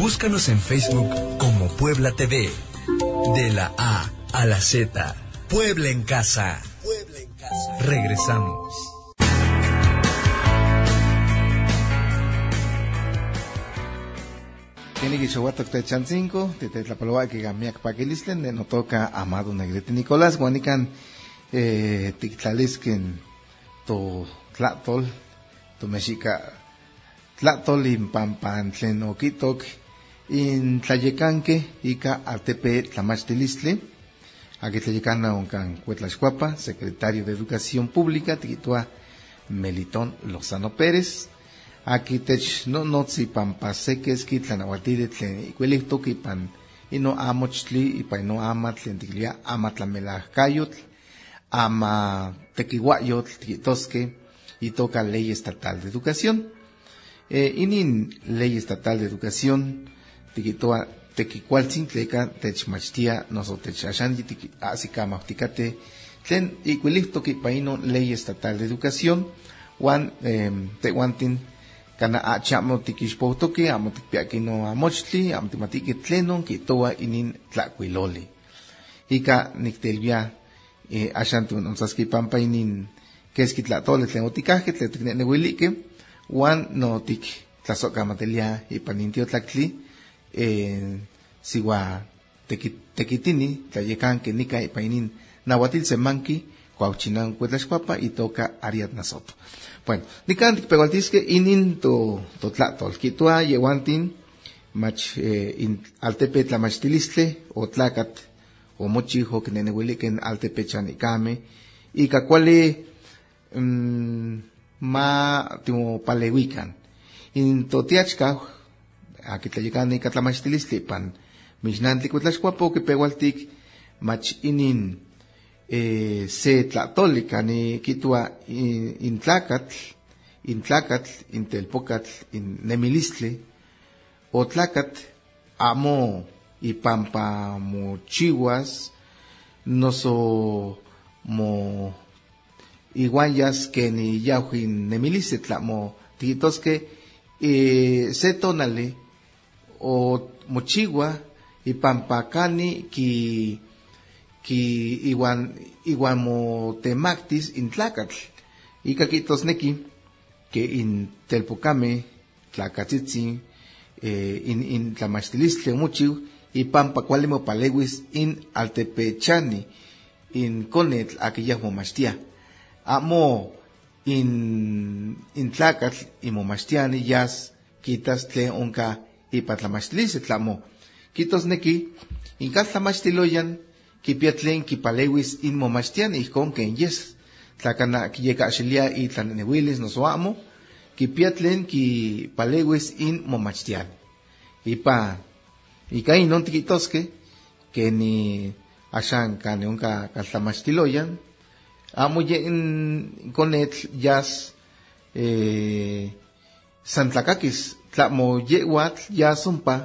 Búscanos en Facebook como Puebla TV. De la A a la Z. Puebla en casa. Puebla en casa. Regresamos. Tiene que chahuato que chan cinco, te te la palabra que gamiak paquilisten, de no toca Amado Negrete Nicolás, guanican, eh, tictlalisken, to tlatol, to mexica, tlatol in pampan tlen oquitok, in tlayecanque, ica altepe tlamachtilistle, aquí tlayecana oncan cuetlaxcuapa, secretario de Educación Pública, tiquitua Melitón Lozano Pérez, aquí tech no notzi pan paseques ki tlanahuatili tlen ikuelihtok ipan ino amochtli ipan ino ama tlen tiklia ama tlamelajkayotl ama tequihuayotl tikitoske itoka ley estatal de educación. Eh, inin ley estatal de educación tikitoa tequicualtzin tleka techmachtia noso techachandi asikamahtikate tlen ikuelihtok ipan ino ley estatal de educación wan eh, tehuantin kana achamo tikixpoutoki, amo tikpiaki no amochtli, amo tikmatiki tlenon kitoa inin tlakuiloli. Ika niktelvia eh, axan tunonsaski pampa inin keski tlatole tlen otikajke, tlen tikneneuilike, wan no tik tlasokamatelia ipan intiotlactli, eh, siwa tekitini, tlayekanke nika ipan inin nahuatil semanki, cuauchinan cuetlaxcuapa y toca Ariadna Soto. Bueno, nikan tikpehualtisque inin to to tlatol kitua yehuantin mach eh, in altepe tlamachtilistle o tlacat o mochijo kineneuiliken altepe chanicame y kakuali mm, ma timo. In to tiachka aquí tlayekani katlamachtilistle pan mishnantli cuetlaxcuapo kipehualtik mach inin eh, se tlatolica ni kitua in, in tlacatl, in tlacatl, in nemilistle, o tlacatl amo y pampa mo chihuas, no so mo iguanyas que ni yahuin nemilistle tlamo tikitosque eh, se tonale o mochigua y pampa cani ki ki iwan iwan mo temactis in tlacatl. Y caquitos neki que in telpocame tlacatzitzin eh, in in tlamachtilistle muchiu y pampa cuali mo palewis in altepechani in conetl aquella momachtia amo in in tlacatl y momachtiani yas quitas tle onca y patlamachtilistle tlamo quitos neki in cal tlamachtiloyan kipia tlen kipalewis in momachtian ijkon ken yes. Tlakana kiyekahxilia itlanenewilis noso amo kipia tlen kipalewis in momachtian ipa ika inon tikitoske que ni axan kane onka kaltlamachtiloyan amo ye in konetl yas eh, santlakakis tlamo yewatl yas ompa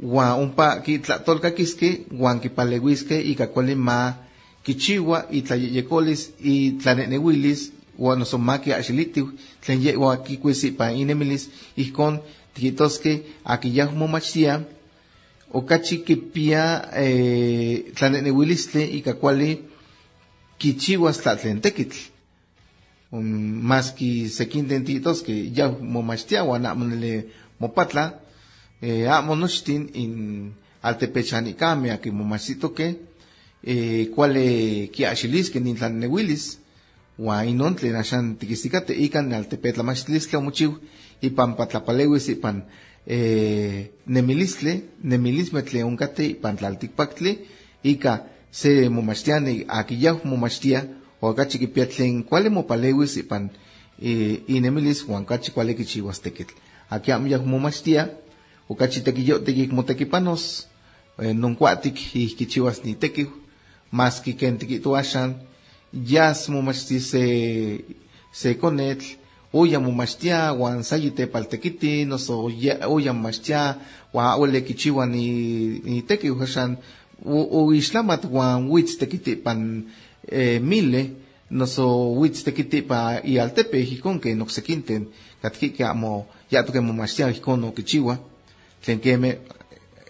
Juan umpa ki tlatolcaquisque, Juan ki palehuisque, y cacuali ma kichiwa, y tlayeyecolis, y tlanenehuilis, Juan osomaki axilitiu, tlen yewa kikuisi pa inemilis, ijkon tikitosque, aki yahumo machtia, okachi kipia eh, tlanenehuilistle, y cacuali kichiwas tlatlen tekitl. Um, más ki sekinten tikitosque, yahumo machtia, Juan amonele mopatla, eh, amo nochtin in altepechanicame aki momachito que eh, cuale kiaxilis que nintlan newilis wa inon tlen axan tikistikate ikan altepetlamachtilistle omochiu ipan patlapalewis ipan eh, nemilistle nemilisme tle onkate ipan tlaltikpaktli ika se momachtiani aki yau momachtia o akachi kipia tlen cuale mopalewis ipan eh, inemilis huan kachi cuale kichiwas tekitl aki am yau momachtia okachi tekiyotik motekipanos, eh, nonkuatik ihkichiwas ni tekiw, maski ken tikituashan, yas momachti se, se konetl, oya momachtia, wan sayite paltekiti, noso oya momachtia, wan ole kichiwa ni, ni tekiw hashan, o islamat wan witz tekiti eh, mile, noso witz tekiti pa ialtepe hikon ke noksekinten, katkike amo, yato ke momachtia hikon no kichiwa, tlen keme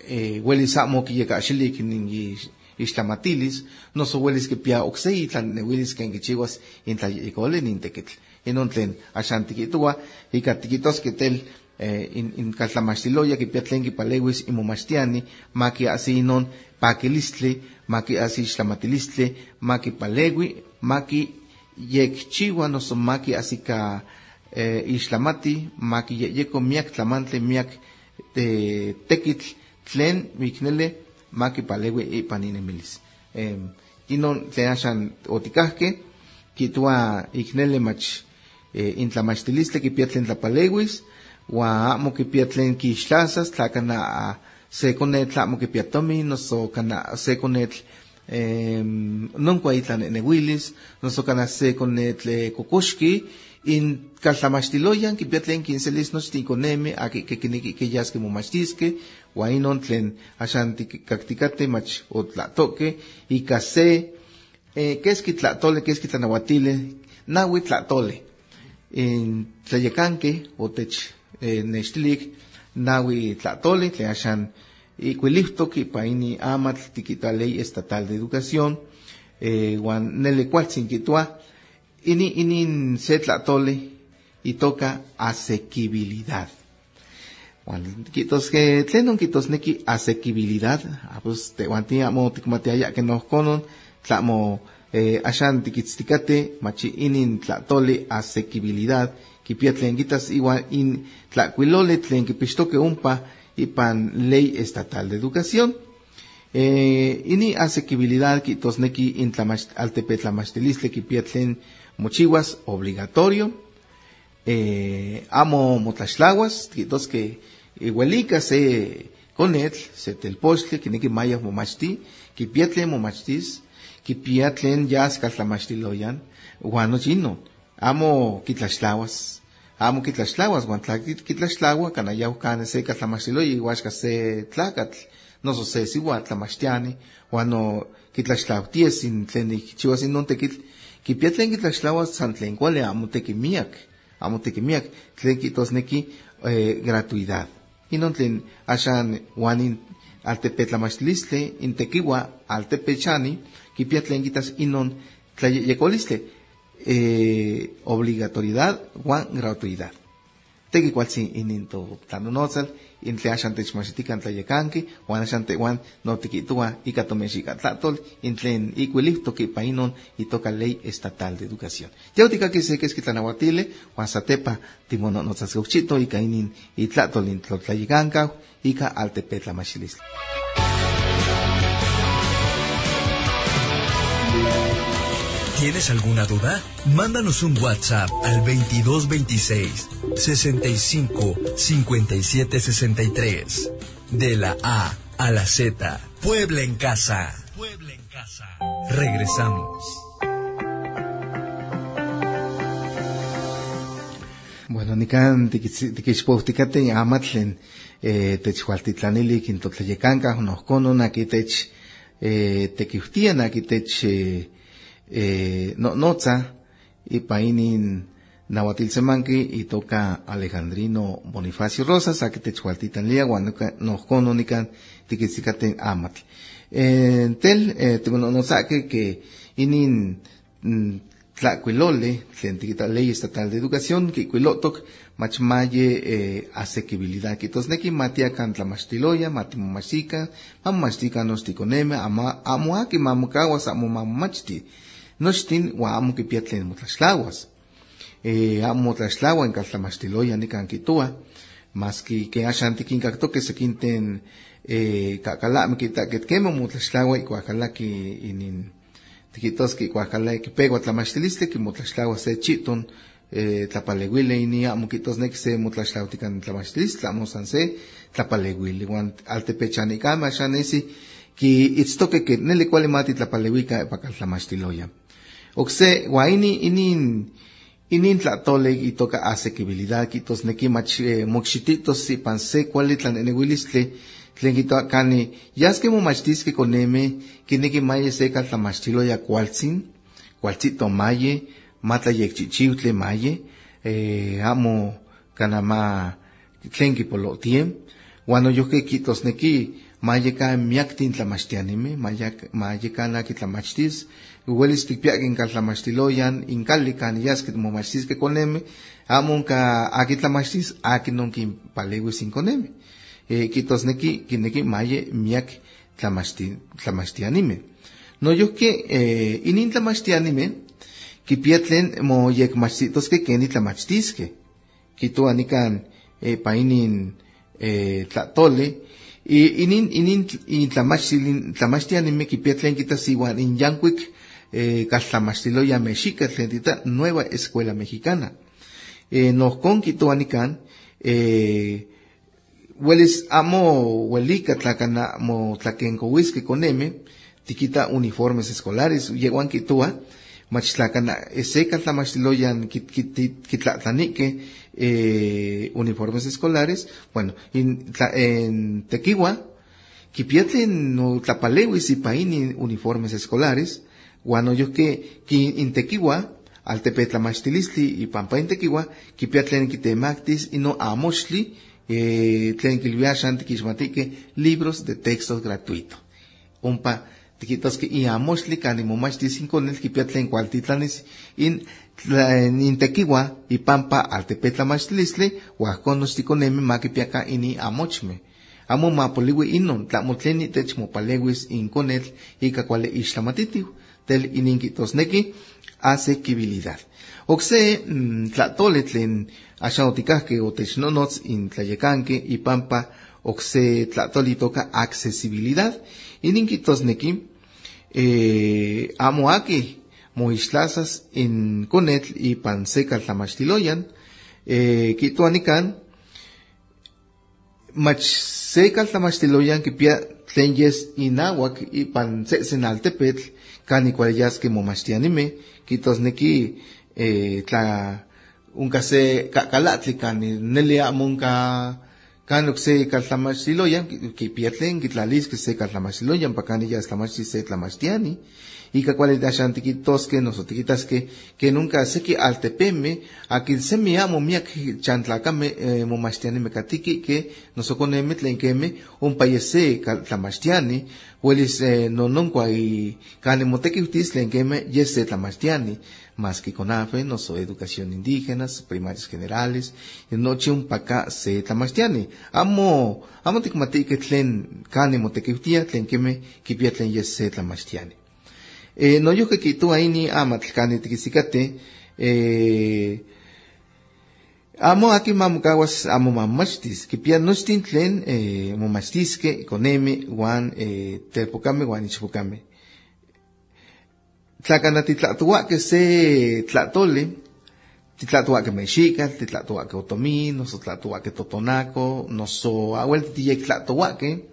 eh, welis amo kiyekaxilik ningi ixtlamatilis, noso welis kipia okse itlan newilis ken kichiwas intlayekole nintekitl. Inon tlen axan tikitua, ika tikitos ketel eh, in, in kaltlamaxtiloya kipia tlen kipalewis imomaxtiani, maki asi inon pakilistli, maki asi maki palewi, maki yekchiwa noso maki asi eh, ixtlamati, maki yeko miak tlamantli, miak eh, tekitl, tlen miknele maki palewe ipan inemilis. Eh, inon tlen axan otikahke, kitua iknele mach eh, intlamaxtilistle kipia tlen tlapalewis, wa amo kipia tlen kixtlasas, tla kana se konetl amo kipia tomi, noso kana se konetl eh, non kwa itlan enewilis, noso kana se konetl eh, kokoxki, in kaltlamaxtiloyan kipia tlen kinselis nochtin konemi, aki kekiniki keyaske momaxtiske, wa inon tlen axan kaktikate mach otlatoke, ika se, eh, keski tlatole, keski tlanawatile, nawi tlatole, in tlayekanke, otech eh, nawi tlatole, tlen axan ikuilihtok ipa ini amatl tikita ley estatal de educación, eh, wan nele kualtzin kitua, ini inin se tlatole y toca asequibilidad. Wan kitos que tlenon kitos neki asequibilidad, ah, pues te wanti amo tikmati aya que nos konon, tlamo eh, ashan tikitztikate, machi inin tlatole asequibilidad, kipia tlen kitas igual in tlacuilole tlen kipixtoke umpa ipan ley estatal de educación. Eh, ini asequibilidad kitos neki in altepetlamachtilistle kipia tlen mochiwas obligatorio, eh, amo motlaxtlahuas, kitos que igualica se conetl, se telpostle, que neki maya momachti, kipia tlen momachtis, kipia tlen yas kaltlamachtiloyan, guano chino, amo kitlaxtlahuas, amo kitlaxtlahuas, guan tla kitlaxtlahuas, kanayau kane se kaltlamachtiloya, iguaxka se tlacatl, noso se siwa tlamachtiani, guano kitlaxtlauties sin tlen ikchiwas in non tekitl, kipia tlen kitlaxtlahuas san tlen kuali amo teki miak, amo tlen eh, gratuidad. Inon tlen axan wanin altepetlamachtilistle, intekiwa altepechani, kipia tlen inon tlayekolistli, eh, obligatoriedad wan gratuidad. Teki kualtzin ininto tlanonotzal, in tle axan techmachitikan tlayekanki, wan axan tewan no tikitua ika tomexikatlatol, in tlen ikuilihtok ipa inon itoka ley estatal de educación. Yautikaki se keski tlanahuatile, wan satepa timononotzasgauchito ika inin itlatol in tlotlayekankaw, ika altepetlamachilistli. ¿Tienes alguna duda? Mándanos un WhatsApp al 2226 65 57 63. De la A a la Z. Puebla en casa. Puebla en casa. Regresamos. Bueno, nikan tikixpoutikate amatlen eh, techhualtitlanili kintotlayekanka nohkonon aki tech eh, tekiutian aki tech eh, eh, no, notza ipa inin nahuatilsemanki itoka Alejandrino Bonifacio Rosas aki techhualtitan lia guan nohkonon nikan tikitzikaten amatl. Eh, tel eh, timononosake que inin mm, tlacuilole, tlen ley estatal de educación, que cuilotok, machmaye eh, asequibilidad, que tosneki matia kan tlamachtiloya, matimomaxika, mamomachtika nosticoneme, ama, amo aki mamukawas, amo mamomachti, nochtin, wa amo kipia tlen motlaxtlawas. Eh, amo motlaxtlawa en kaltlamachtiloya nikan kitua, mas que que ashan tikinkaktoke sekinten eh, kakalame kita ketkemo motlaxtlawa ikuakalaki inin tikitoski kuajkala kipegua tlamachtilistli kimotlaxtlaua se chiton eh, tlapalewili ini amo kitosneki se motlaxtlautikan tlamachtilistli amo san se tlapalewili uan altepechanikama axan nesi ki itztoke ke neli kuali mati tlapalewika ipakal tlamachtiloya okse ua ini inin inin tlatole itoka asequibilidad kitosneki mach eh, mokxititos ipan se kuali tlanenewilistli tlen kitoa kani yaske momachtiske koneme kineki maye se kaltlamachtiloya kualtzin kualtzito maye matlayekchichiutle maye eh, amo kanama tlen kipolotiem Wano yo que quitos neki, mayeka miaktin tlamachtianime, mayeka na kitlamachtis, huelis tikpiakin katlamachtiloyan, inkali kan yaskit momachtis que koneme, amon ka akitlamachtis, akinon kin palewis inkoneme. Eh, quitos neki, kineki maye miak tlamachtianime. No yo que, eh, inin tlamachtianime, kipiatlen mo yek machitos que keni tlamachtiske. Kito anikan, eh, painin, eh, tlatole, y inin, inin, in tlamachtianime kipiatlen kitasiwan in yankwik, eh, ya mexica, tita nueva escuela mexicana. Eh, nos con kito anikan, eh, Hueles amo huelica tlacana mo tlaquencohuisque con M, tiquita uniformes escolares, lleguan quitua, machlacana eseca tlamachtiloyan kitlatlanique, eh, uniformes escolares, bueno, in, en Tequiwa, kipiatlen no tlapalewis y paini uniformes escolares, guano yo que, in Tequiwa, al tepetlamachtilistli y pampa in Tequiwa, kipiatlen kitemactis y no amoshli, eh, tienen que libros de textos gratuitos. Umpa, tiquitos que y amosli canimo más con el que piatlen cualtitlanes in in tequiwa y pampa al tepetla más lisle huaconos ticoneme maquipiaca ini amochme. Amo mapoliwi inon, tlamotleni techmopalewis in conel y cacuale ishtamatiu, tel ininquitos neki, asequibilidad. Oxe, mm, tlatole tlen axaotikahke otechnonots in tlayecanque y pampa oxe tlatoli toca accesibilidad. Ininquitosneki, eh, amo moistlazas in conetl y panseca tlamachtiloyan, eh, kituanikan, mach seca tlamachtiloyan que pia tlen yes inahuac y pansesen altepetl, cani cualayas que momachtianime, kitosneki, eh, tla, unka se kalatli kan neli amun ka kanok se kaltlamachtiloyan kipiatlen kitlalis que se kaltlamachtiloyan pakani ya tlamachti se tlamachtiani y que cual da shantiquitos que nosotros que que nunca sé que altepeme aquí se me amo mia que chantlacame eh, momastiani mecatiki que nosotros que me un payese tlamachtiani huelis eh, no nunca y cane moteki utis lenkeme yese tlamachtiani más que con AFE, no soy educación indígenas, primarios generales, en noche un paca se tamastiane. Amo, amo tikmati que tlen kane motekeutia, tlen keme kipia tlen yes se tamastiane. Eh, no yo que quito ahí ni ama tlkane tikisikate, eh, Amo aquí mamukawas amo mamachtis, kipia nostin tlen eh, momastiske koneme wan eh, terpokame wan ichpokame tlacana que se tlatole, que mexica, que otomí, noso que totonaco, noso abuel tiyek que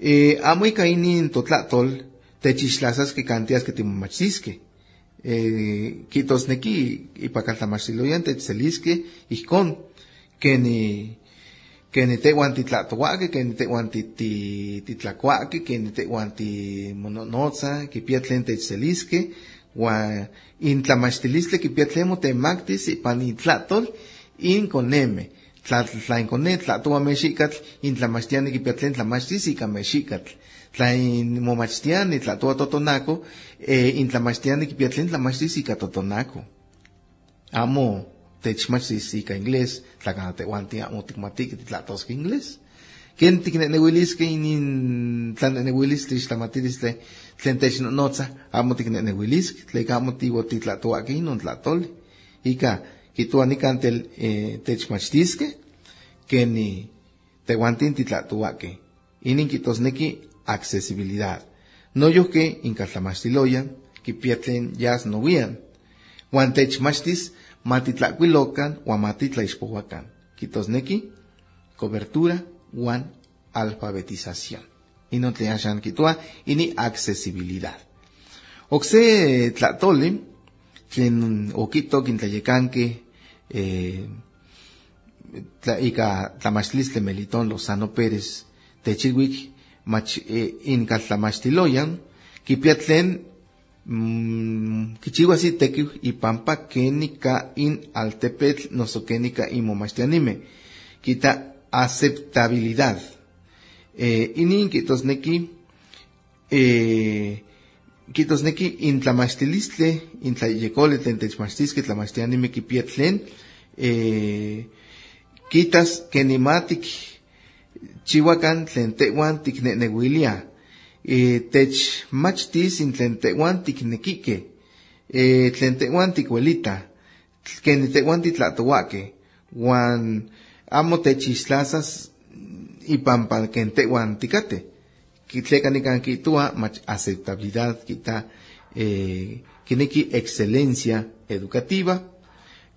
eh, amo y cainin totlatol, techislasas que cantias que timomachisque. Eh, quitos neki, y pa caltamaxiloyan techselisque, y con, que ni, que ni te guanti tlatohuaque, que ni te guanti titlacuaque, que ni te guanti mononoza, que piatlen techselisque, wa in tlamachtilistle que piatlemo te mactis y pan tlatol, in coneme. Tla in cone, tlatoa mexicatl, in tlamachtiani que piatlen tlamachtis y camexicatl. Tla in momachtiani, tlatoa totonaco, eh, in tlamachtiani que piatlen tlamachtis y totonaco. Amo, techmachtisika inglés, tlacanatehuanti amo tikmatik tlatosque inglés. Ken tiknenewilisque inin tlanenewilis tixtlamatilistle tlen technonotza amo tiknenewilisque, tleka amo tiwo titlatoaki inon tlatoli. Ika kituanikan tel eh, techmachtisque, ken tehuantin titlatoaki. Inin kitosneki accesibilidad. No yo que inkatlamachtiloyan, kipiatlen yas novian. Juan techmachtis, matitlacuilocan o matitlaixpohuacan. Quitosneki, cobertura, one alfabetización. Y no te hayan quitua, y ni accesibilidad. Oxe tlatole, quien oquito, quien tlayecanque, eh, tla, tlamachlistle melitón Lozano Pérez, techiwik, mach, eh, in tlamachtiloyan, kipiatlen Mm, kichiwasi tekiw ipampa kenika in altepetl noso kenika in momachtianime. Kita aceptabilidad. Eh, inin kitosneki, eh, kitosneki intlamachtilistle, intlayekole tlen techmachtisque tlamachtianime kipietlen, eh, kitas kenimatik chihuacan tlen tehuan tiknenehuilia, eh, techmachtis in tlen tehuan tiknequique, eh, tlen tehuan tikuelita, ken tehuan titlatohuaque, wan amo techislasas ipampa ken tehuan tikate. Kitleca kitua mach aceptabilidad kita eh, kineki excelencia educativa,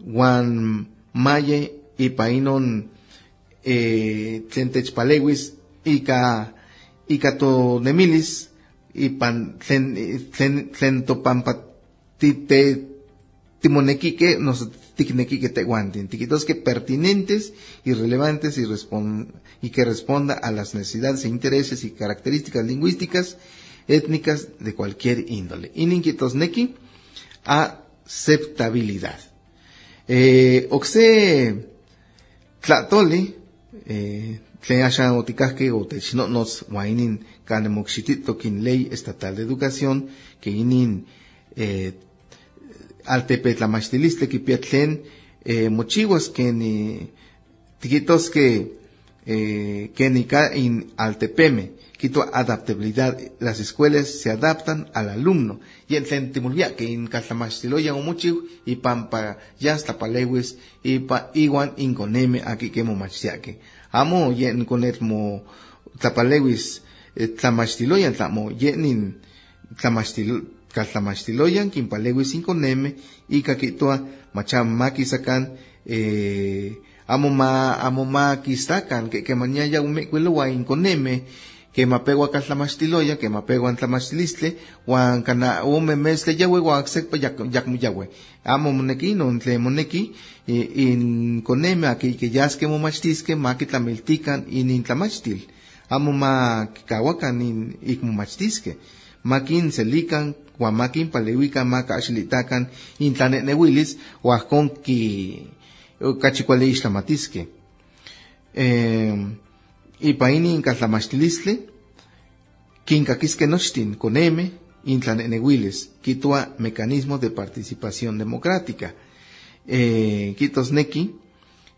wan maye ipainon eh, tlen techpalewis ika ika to nemilis ipan tlen tlen tlen topampa tite timonequique nos ticnequique teguantin, tiquitos que pertinentes y relevantes y, respon, y que responda a las necesidades e intereses y características lingüísticas étnicas de cualquier índole. Ininquitos neki, aceptabilidad. Eh, oxe tlatoli, eh, tlen asha otikahke o technotnos wainin kanemoxitito kin ley estatal de educación que inin eh, altepetlamachtilistli kipia tlen eh, ken tiquitos que eh, ken ika in altepeme quito adaptabilidad. Las escuelas se adaptan al alumno. Y el tlen timulvia que in kaltlamachtiloya o mochiw y pampa ya hasta palewis y pa iguan inconeme aquí que mo machtiake amo yen konet mo tlapalewis eh, tlamachtiloya tlamo yenin tlamachtiloya kaltlamachtiloyan kimpalewis inconeme y kakitua macham makisakan eh, amo ma amo makisakan que que mañaya umekwelo inconeme que mapegua kaltlamachtiloya que mapegua tlamachtilistle wan kana ume mesle yawe wa aksekpa yak yak yawe amo moneki non tle moneki in coneme aquí que yaske mo machtiske makitlamiltikan in intlamachtil amo ma kikawakan in ikmomachtiske makin selikan huamakin palehuican maca axilitacan intlanenehuilis huajcon ki cachicuale ixtlamatisque. Eh, ipa inin quincaquisque nochtin coneme intlanenehuilis, quitua mecanismo de participación democrática. Eh, quitosnequi,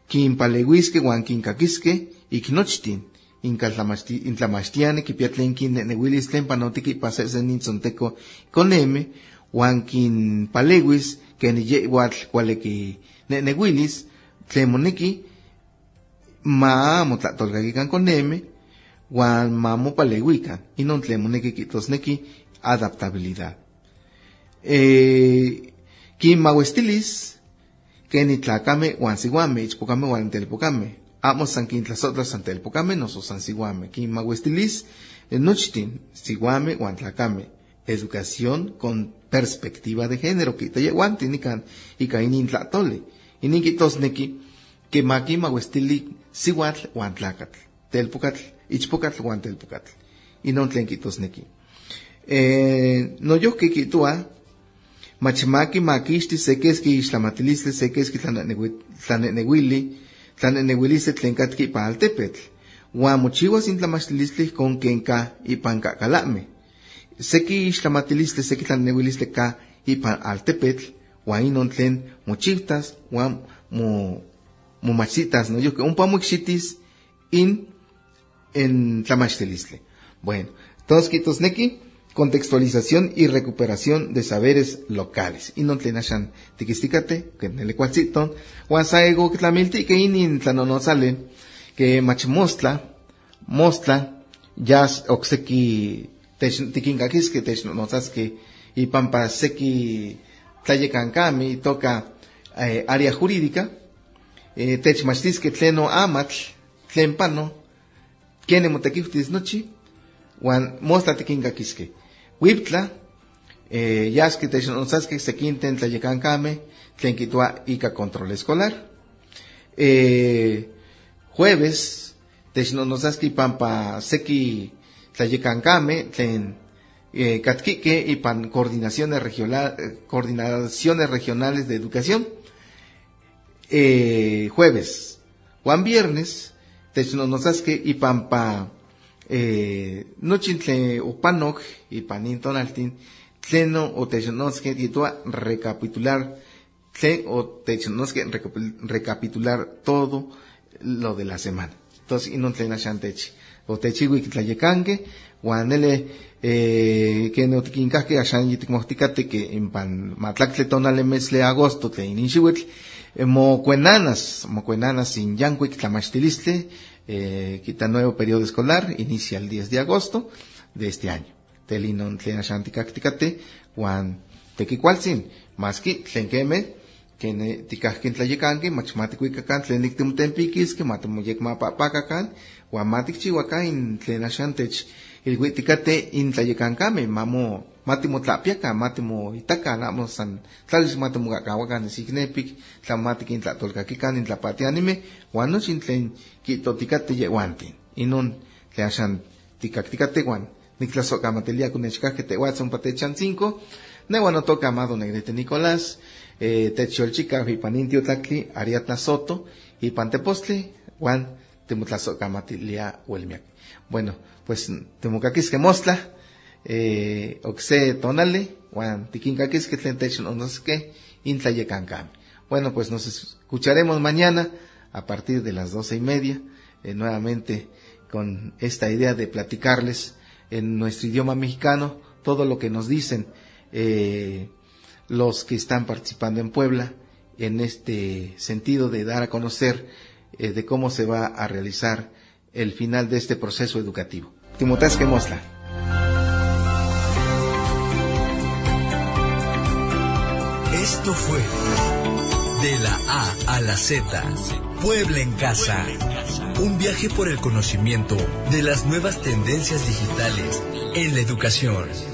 quinpalehuisque huan quincaquisque, ignochtin, intlamachtiane kipiatlen kin nenewilis tlen panotiki pasesen nintzonteco coneme, huan kin palewis ken yehuatl cuale ki nenewilis tlen moneki ma motlatolkakikan coneme, huan ma mopalehuikan, inon kitosneki adaptabilidad. Eh, kin mawestilis, ken itlacame huan siguame, ichpocame huan telpocame, amo san quintlasotla san telpocame, noso san siguame, quin maguestilis, nochtin, siguame, guantlacame, educación con perspectiva de género, que te guanti nican, y cainin tlatole, y niquitos neki, que maki maguestili, siguatl, guantlacatl, telpocatl, ichpocatl, guantelpocatl, y non tlenquitos neki. Eh, no yo que quitua, machimaki maquishti sequesqui islamatilistle sequesqui tlanenehuili, tlanenehuilistle tlen katki ipan altepetl, uan mochiuas intlamachtilistle con ken ka ipan kakalame. Seki ixtlamatilistli, seki tlanenehuilistle ka ipan altepetl, uan inon tlen mochivtas, uan mo, momachitas, no yo que un pamuxitis in en tlamachtilistle. Bueno, quitos neki, contextualización y recuperación de saberes locales. Y no tlenashan tiquisticate, que en el cualcito, guasaego tlamilti que inin tlanonosale, que machmostla, mostla, yas oxeki tiquinkakis que technonosas que y pampa seki tlayecancami toca eh, área jurídica, eh, techmachtis que tleno amatl, tlen pano, kene motequiftis nochi, wan mostla tiquinkakisque. Wiptla, eh, yaski technonosaski sequinten tlayecancame, tlen quitua ica control escolar. Eh, jueves, technonosaski pampa seki tlayecancame, tlen eh, katquique y pan coordinaciones, regional, coordinaciones regionales de educación. Eh, jueves, Juan viernes, technonosasque ipampa eh, nochintle upanok ipanin tonaltin tleno o technonosque titua recapitular tlen o technonosque recapitular todo lo de la semana. Entonces, inon tlen axantechi. O techiwi kitlayekanke, guanele eh, que no tiquincasque axan yitikmohticate que en pan matlacle tonale mesle agosto te ininxihuitl, eh, mo cuenanas, mo cuenanas sin yancuic tlamachtiliste, eh, quita nuevo periodo escolar, inicia el 10 de agosto de este año. Telinon tlen axan ticacticate, guan tequicualzin, tlen kene tikahkin tlayekanki, machmatikuikakan tlen niktimtempikiski, matamoyek mapapakakan, wan matikchiwakan in tlen axan tech ilhuitikate in tlayekankame, mamo matimotlapiakan, matimo itakan, amo san tlalis matimokakawakan isiknepik, tlamatik in tlatolkakikan in tlapatianime, wan nochin tlen kitotikate yehuantin. Inon tlen axan tikaktikate wan niktlasokamatelia kunechkahke tehuatzon patechan cinco, nehuan otoka amado negrete Nicolás, eh, techolchica hipanintio tlacli ariatna soto y pantepostli juan temutlasokamatilia huelmiak. Bueno, pues temucaquisque mostla, eh, oxe tonale, juan tiquincaquisque tlen onosque intlayecancami. Bueno, pues nos escucharemos mañana a partir de las doce y media, eh, nuevamente con esta idea de platicarles en nuestro idioma mexicano todo lo que nos dicen eh, los que están participando en Puebla en este sentido de dar a conocer eh, de cómo se va a realizar el final de este proceso educativo. Timotás que Mosla. Esto fue de la A a la Z, Puebla en casa. Un viaje por el conocimiento de las nuevas tendencias digitales en la educación.